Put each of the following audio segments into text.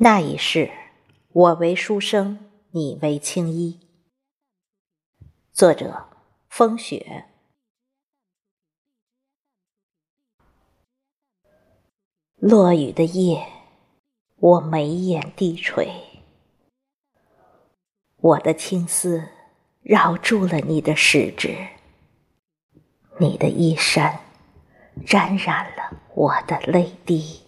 那一世，我为书生，你为青衣。作者：风雪。落雨的夜，我眉眼低垂，我的青丝绕住了你的食指，你的衣衫沾染了我的泪滴。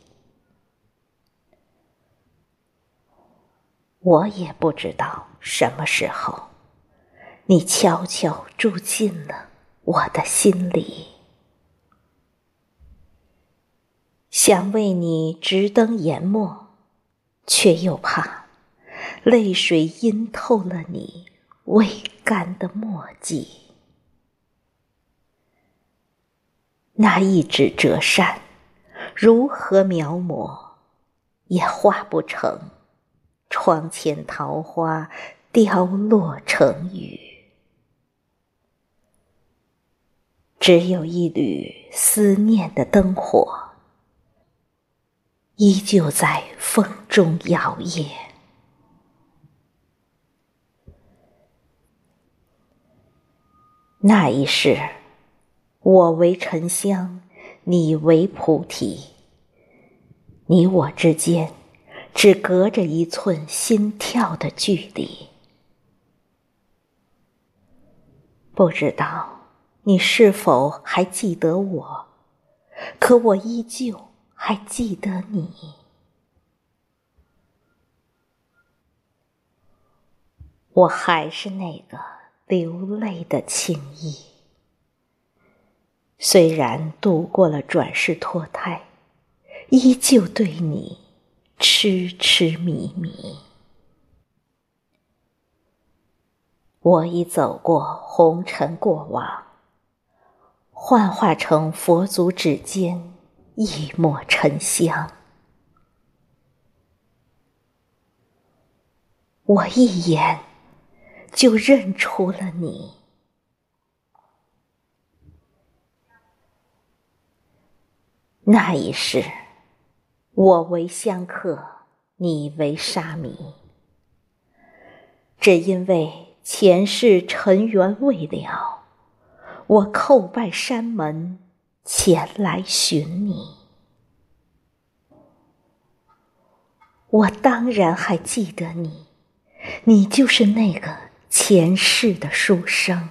我也不知道什么时候，你悄悄住进了我的心里。想为你直登研墨，却又怕泪水阴透了你未干的墨迹。那一纸折扇，如何描摹，也画不成。窗前桃花凋落成雨，只有一缕思念的灯火，依旧在风中摇曳。那一世，我为沉香，你为菩提，你我之间。只隔着一寸心跳的距离，不知道你是否还记得我，可我依旧还记得你。我还是那个流泪的青衣，虽然度过了转世脱胎，依旧对你。痴痴迷迷，我已走过红尘过往，幻化成佛祖指尖一抹沉香。我一眼就认出了你，那一世。我为香客，你为沙弥，只因为前世尘缘未了，我叩拜山门前来寻你。我当然还记得你，你就是那个前世的书生，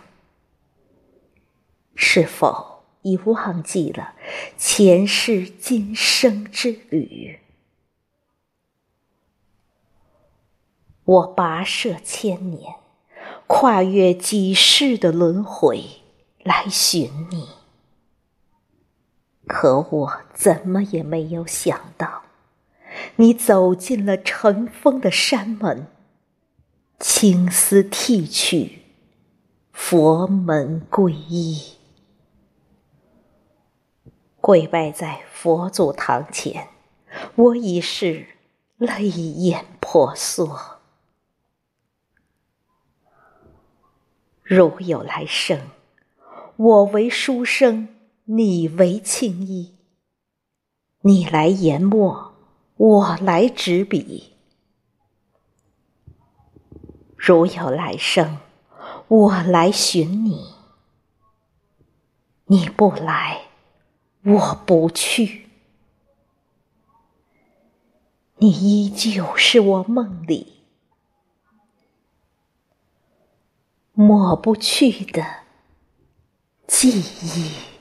是否？已忘记了前世今生之旅，我跋涉千年，跨越几世的轮回来寻你，可我怎么也没有想到，你走进了尘封的山门，青丝剃去，佛门皈依。跪拜在佛祖堂前，我已是泪眼婆娑。如有来生，我为书生，你为青衣。你来研墨，我来执笔。如有来生，我来寻你。你不来。我不去，你依旧是我梦里抹不去的记忆。